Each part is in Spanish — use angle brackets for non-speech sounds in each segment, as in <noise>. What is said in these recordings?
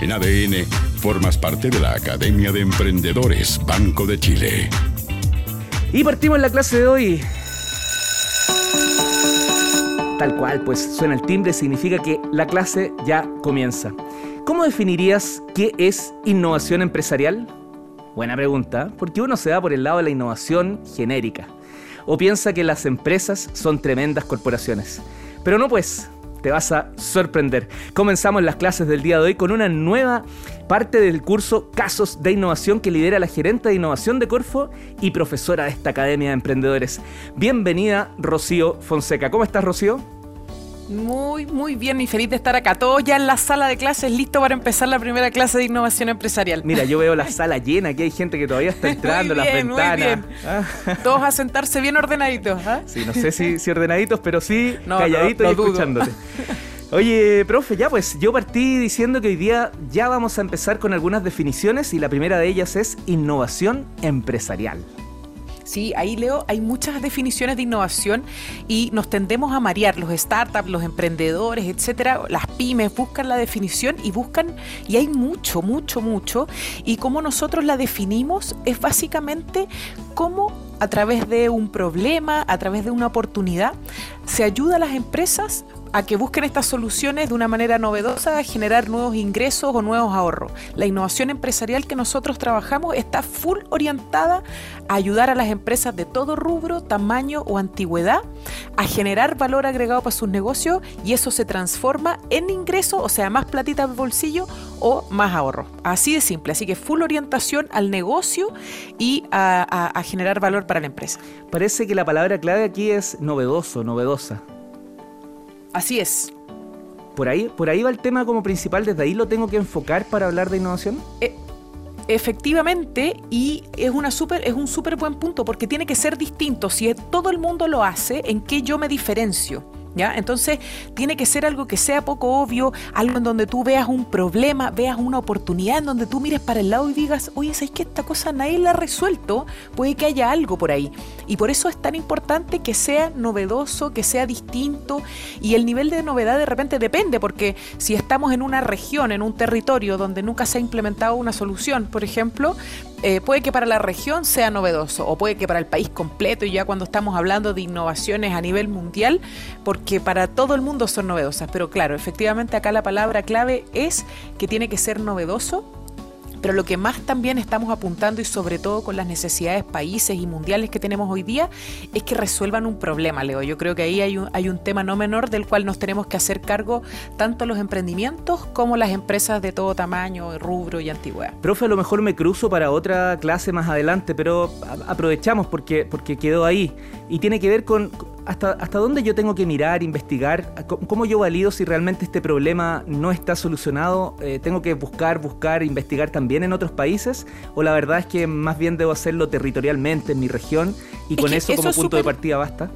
En ADN, formas parte de la Academia de Emprendedores Banco de Chile. Y partimos la clase de hoy. Tal cual, pues suena el timbre, significa que la clase ya comienza. ¿Cómo definirías qué es innovación empresarial? Buena pregunta, porque uno se da por el lado de la innovación genérica. O piensa que las empresas son tremendas corporaciones. Pero no pues, te vas a sorprender. Comenzamos las clases del día de hoy con una nueva parte del curso Casos de Innovación que lidera la gerente de innovación de Corfo y profesora de esta Academia de Emprendedores. Bienvenida, Rocío Fonseca. ¿Cómo estás, Rocío? Muy, muy bien y feliz de estar acá. Todos ya en la sala de clases, listo para empezar la primera clase de innovación empresarial. Mira, yo veo la <laughs> sala llena, aquí hay gente que todavía está entrando, las ventanas. Ah. Todos a sentarse bien ordenaditos. ¿ah? Sí, no sé si, ordenaditos, pero sí calladitos y escuchándote. <laughs> Oye, profe, ya pues yo partí diciendo que hoy día ya vamos a empezar con algunas definiciones y la primera de ellas es innovación empresarial. Sí, ahí leo, hay muchas definiciones de innovación y nos tendemos a marear. Los startups, los emprendedores, etcétera, las pymes buscan la definición y buscan, y hay mucho, mucho, mucho. Y como nosotros la definimos es básicamente cómo a través de un problema, a través de una oportunidad, se ayuda a las empresas a que busquen estas soluciones de una manera novedosa, a generar nuevos ingresos o nuevos ahorros. La innovación empresarial que nosotros trabajamos está full orientada a ayudar a las empresas de todo rubro, tamaño o antigüedad a generar valor agregado para sus negocios y eso se transforma en ingresos, o sea, más platita al bolsillo o más ahorro. Así de simple. Así que full orientación al negocio y a, a generar valor para la empresa. Parece que la palabra clave aquí es novedoso, novedosa. Así es. ¿Por ahí, ¿Por ahí va el tema como principal? ¿Desde ahí lo tengo que enfocar para hablar de innovación? Eh, efectivamente, y es, una super, es un súper buen punto, porque tiene que ser distinto. Si todo el mundo lo hace, ¿en qué yo me diferencio? Entonces, tiene que ser algo que sea poco obvio, algo en donde tú veas un problema, veas una oportunidad, en donde tú mires para el lado y digas, oye, ¿sabes que esta cosa nadie la ha resuelto? Puede que haya algo por ahí. Y por eso es tan importante que sea novedoso, que sea distinto, y el nivel de novedad de repente depende, porque si estamos en una región, en un territorio donde nunca se ha implementado una solución, por ejemplo, eh, puede que para la región sea novedoso o puede que para el país completo y ya cuando estamos hablando de innovaciones a nivel mundial, porque para todo el mundo son novedosas. Pero claro, efectivamente acá la palabra clave es que tiene que ser novedoso pero lo que más también estamos apuntando y sobre todo con las necesidades países y mundiales que tenemos hoy día es que resuelvan un problema, Leo. Yo creo que ahí hay un, hay un tema no menor del cual nos tenemos que hacer cargo tanto los emprendimientos como las empresas de todo tamaño, rubro y antigüedad. Profe, a lo mejor me cruzo para otra clase más adelante, pero aprovechamos porque, porque quedó ahí. Y tiene que ver con hasta, hasta dónde yo tengo que mirar, investigar, cómo yo valido si realmente este problema no está solucionado. Eh, tengo que buscar, buscar, investigar también en otros países, o la verdad es que más bien debo hacerlo territorialmente en mi región y con eso como punto de partida basta.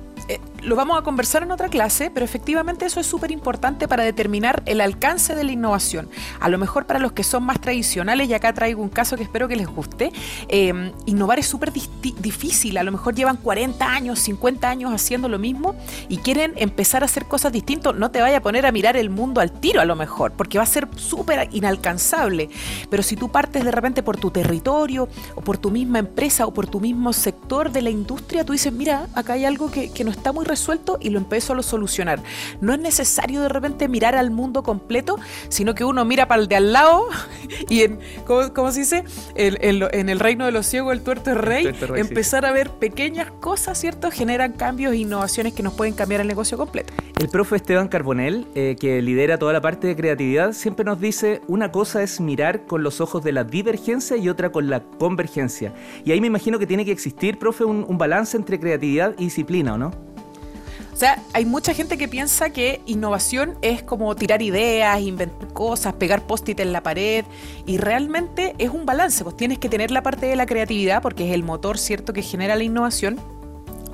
Lo vamos a conversar en otra clase, pero efectivamente eso es súper importante para determinar el alcance de la innovación. A lo mejor para los que son más tradicionales, y acá traigo un caso que espero que les guste, em, innovar es súper difícil. A lo mejor llevan 40 años, 50 años haciendo lo mismo y quieren empezar a hacer cosas distintas. No te vaya a poner a mirar el mundo al tiro a lo mejor, porque va a ser súper inalcanzable. Pero si tú partes de repente por tu territorio o por tu misma empresa o por tu mismo sector de la industria, tú dices, mira, acá hay algo que, que no está muy resuelto y lo empiezo a solucionar. No es necesario de repente mirar al mundo completo, sino que uno mira para el de al lado <laughs> y en, ¿cómo, se dice? En, el reino de los ciegos, el tuerto es rey, empezar a ver pequeñas cosas, ¿cierto? Generan cambios e innovaciones que nos pueden cambiar el negocio completo. El profe Esteban Carbonell, eh, que lidera toda la parte de creatividad, siempre nos dice, una cosa es mirar con los ojos de la divergencia y otra con la convergencia. Y ahí me imagino que tiene que existir, profe, un balance entre creatividad y disciplina, ¿o no? O sea, hay mucha gente que piensa que innovación es como tirar ideas, inventar cosas, pegar post-it en la pared y realmente es un balance, pues tienes que tener la parte de la creatividad porque es el motor, ¿cierto?, que genera la innovación,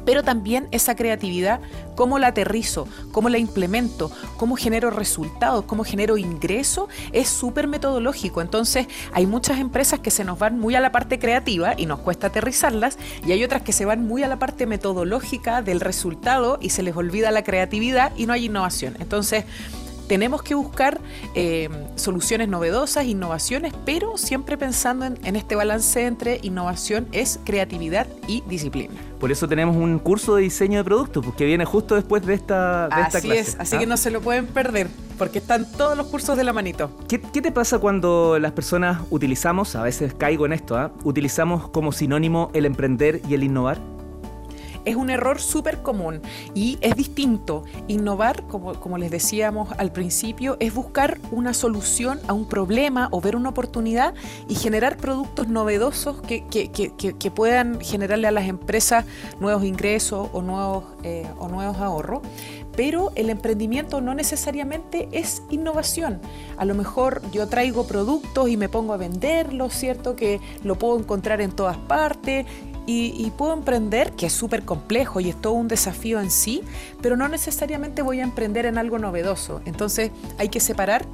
pero también esa creatividad, cómo la aterrizo, cómo la implemento, cómo genero resultados, cómo genero ingreso, es súper metodológico. Entonces hay muchas empresas que se nos van muy a la parte creativa y nos cuesta aterrizarlas, y hay otras que se van muy a la parte metodológica del resultado y se les olvida la creatividad y no hay innovación. Entonces, tenemos que buscar eh, soluciones novedosas, innovaciones, pero siempre pensando en, este balance entre innovación es creatividad y disciplina. Por eso tenemos un curso de diseño de productos, porque viene justo después de esta, de así clase. es, así que ¿ah? no se lo pueden perder, porque están todos los cursos de la manito. ¿Qué, te pasa cuando las personas utilizamos, a veces caigo en esto, ¿ah? utilizamos como sinónimo el emprender y el innovar? Es un error súper común y es distinto. Innovar, como, les decíamos al principio, es buscar una solución a un problema o ver una oportunidad y generar productos novedosos que, que, puedan generarle a las empresas nuevos ingresos o nuevos, eh, o nuevos ahorros pero el emprendimiento no necesariamente es innovación. A lo mejor yo traigo productos y me pongo a venderlos, ¿cierto? Que lo puedo encontrar en todas partes y, puedo emprender, que es súper complejo y es todo un desafío en sí, pero no necesariamente voy a emprender en algo novedoso. Entonces hay que separar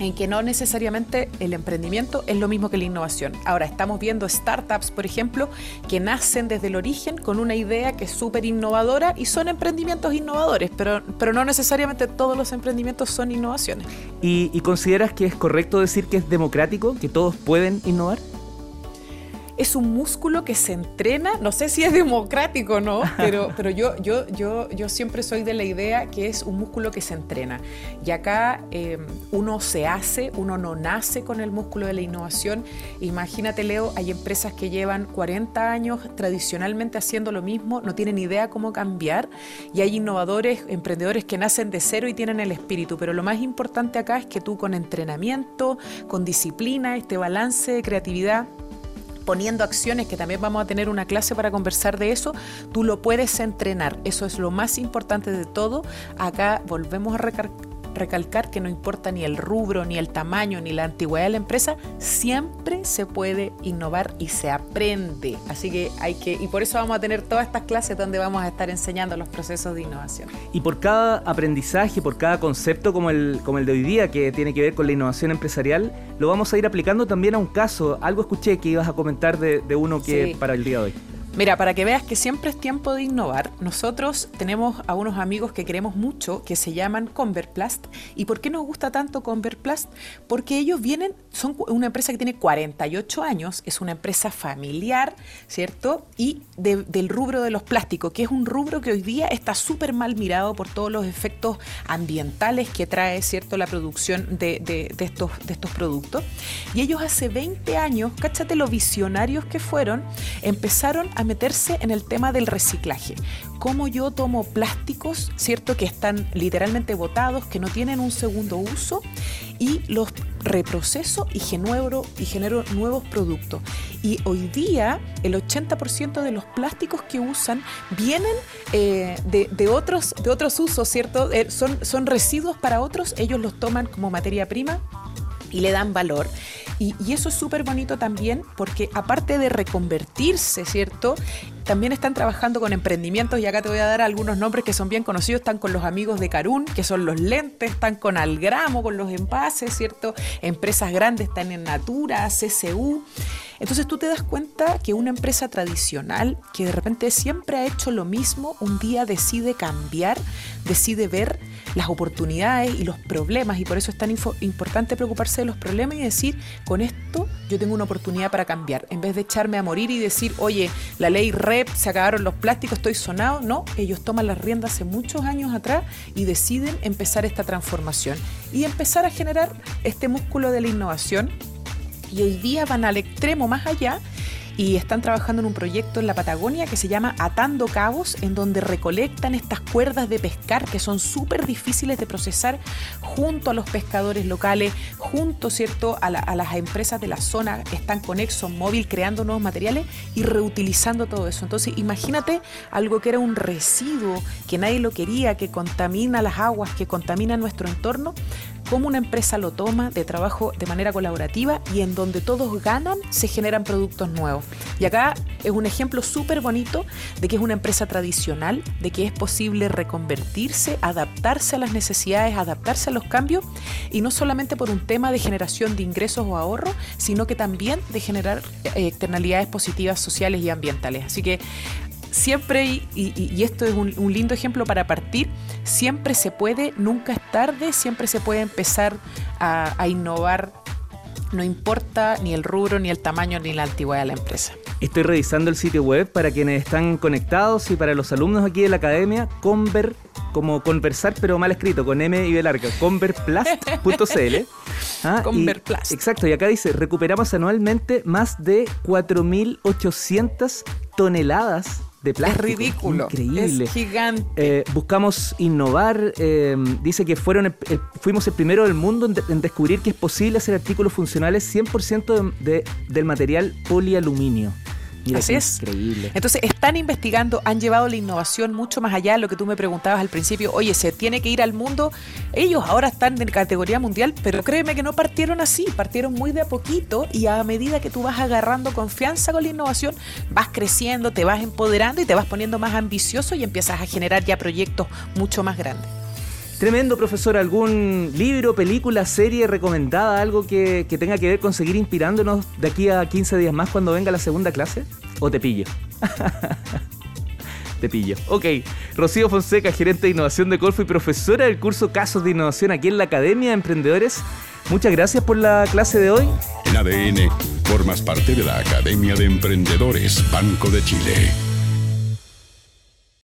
en que no necesariamente el emprendimiento es lo mismo que la innovación. Ahora estamos viendo startups, por ejemplo, que nacen desde el origen con una idea que es súper innovadora y son emprendimientos innovadores, pero, pero no necesariamente todos los emprendimientos son innovaciones. ¿Y, ¿Y consideras que es correcto decir que es democrático, que todos pueden innovar? Es un músculo que se entrena, no sé si es democrático o no, <laughs> pero, pero yo, yo, yo, yo siempre soy de la idea que es un músculo que se entrena. Y acá em, uno se hace, uno no nace con el músculo de la innovación. Imagínate, Leo, hay empresas que llevan 40 años tradicionalmente haciendo lo mismo, no tienen idea cómo cambiar, y hay innovadores, emprendedores que nacen de cero y tienen el espíritu, pero lo más importante acá es que tú con entrenamiento, con disciplina, este balance de creatividad, poniendo acciones, que también vamos a tener una clase para conversar de eso, tú lo puedes entrenar. Eso es lo más importante de todo. Acá volvemos a recargar recalcar que no importa ni el rubro, ni el tamaño, ni la antigüedad de la empresa, siempre se puede innovar y se aprende. Así que hay que, y por eso vamos a tener todas estas clases donde vamos a estar enseñando los procesos de innovación. Y por cada aprendizaje, por cada concepto como el, como el de hoy día, que tiene que ver con la innovación empresarial, lo vamos a ir aplicando también a un caso. Algo escuché que ibas a comentar de, uno que para el día de hoy. Mira, para que veas que siempre es tiempo de innovar, nosotros tenemos a unos amigos que queremos mucho que se llaman Converplast. ¿Y por qué nos gusta tanto Converplast? Porque ellos vienen, son una empresa que tiene 48 años, es una empresa familiar, ¿cierto? Y del rubro de los plásticos, que es un rubro que hoy día está súper mal mirado por todos los efectos ambientales que trae, ¿cierto?, la producción de, de, estos, de estos productos. Y ellos hace 20 años, cáchate lo visionarios que fueron, empezaron a meterse en el tema del reciclaje. Cómo yo tomo plásticos, ¿cierto? Que están literalmente botados, que no tienen un segundo uso, y los reproceso y genero, y genero nuevos productos. Y hoy día el 80% de los plásticos que usan vienen eh, de, otros, de otros usos, ¿cierto? Eh, son, son residuos para otros, ellos los toman como materia prima y le dan valor. Y, eso es súper bonito también porque aparte de reconvertirse, ¿cierto? También están trabajando con emprendimientos y acá te voy a dar algunos nombres que son bien conocidos. Están con los amigos de Carún, que son los lentes, están con Algramo, con los envases, ¿cierto? Empresas grandes están en Natura, CCU. Entonces tú te das cuenta que una empresa tradicional que de repente siempre ha hecho lo mismo, un día decide cambiar, decide ver las oportunidades y los problemas y por eso es tan importante preocuparse de los problemas y decir, con esto yo tengo una oportunidad para cambiar. En vez de echarme a morir y decir, oye, la ley REP, se acabaron los plásticos, estoy sonado, no, ellos toman las riendas hace muchos años atrás y deciden empezar esta transformación y empezar a generar este músculo de la innovación y hoy día van al extremo más allá y están trabajando en un proyecto en la Patagonia que se llama Atando Cabos, en donde recolectan estas cuerdas de pescar que son súper difíciles de procesar junto a los pescadores locales, junto ¿cierto? A, las empresas de la zona que están con ExxonMobil creando nuevos materiales y reutilizando todo eso. Entonces imagínate algo que era un residuo, que nadie lo quería, que contamina las aguas, que contamina nuestro entorno, cómo una empresa lo toma de trabajo de manera colaborativa y en donde todos ganan se generan productos nuevos. Y acá es un ejemplo súper bonito de que es una empresa tradicional, de que es posible reconvertirse, adaptarse a las necesidades, adaptarse a los cambios y no solamente por un tema de generación de ingresos o ahorro, sino que también de generar eh, externalidades positivas sociales y ambientales. Así que siempre, y, esto es un, lindo ejemplo para partir, siempre se puede, nunca es tarde, siempre se puede empezar a, a innovar no importa ni el rubro, ni el tamaño, ni la antigüedad de la empresa. Estoy revisando el sitio web para quienes están conectados y para los alumnos aquí de la academia, Conver, como conversar pero mal escrito, con M y B larga, converplast.cl. <laughs> Ah, Converplast. Exacto, y acá dice, recuperamos anualmente más de 4.800 toneladas de plástico. Es ridículo. Increíble. Es gigante. Eh, buscamos innovar. eh, dice que fueron el- el- fuimos el primero del mundo en, de- en descubrir que es posible hacer artículos funcionales 100% de- de- del material polialuminio. Mira Así qué es. Increíble. Entonces están investigando, han llevado la innovación mucho más allá de lo que tú me preguntabas al principio. Oye, se tiene que ir al mundo. Ellos ahora están en categoría mundial, pero créeme que no partieron así, partieron muy de a poquito y a medida que tú vas agarrando confianza con la innovación, vas creciendo, te vas empoderando y te vas poniendo más ambicioso y empiezas a generar ya proyectos mucho más grandes. Tremendo, profesor. ¿Algún libro, película, serie recomendada? ¿Algo que, que tenga que ver con seguir inspirándonos de aquí a 15 días más cuando venga la segunda clase? ¿O te pillo? <laughs> te pillo. Ok. Rocío Fonseca, gerente de innovación de Colfo y profesora del curso Casos de Innovación aquí en la Academia de Emprendedores. Muchas gracias por la clase de hoy. En ADN, formas parte de la Academia de Emprendedores Banco de Chile.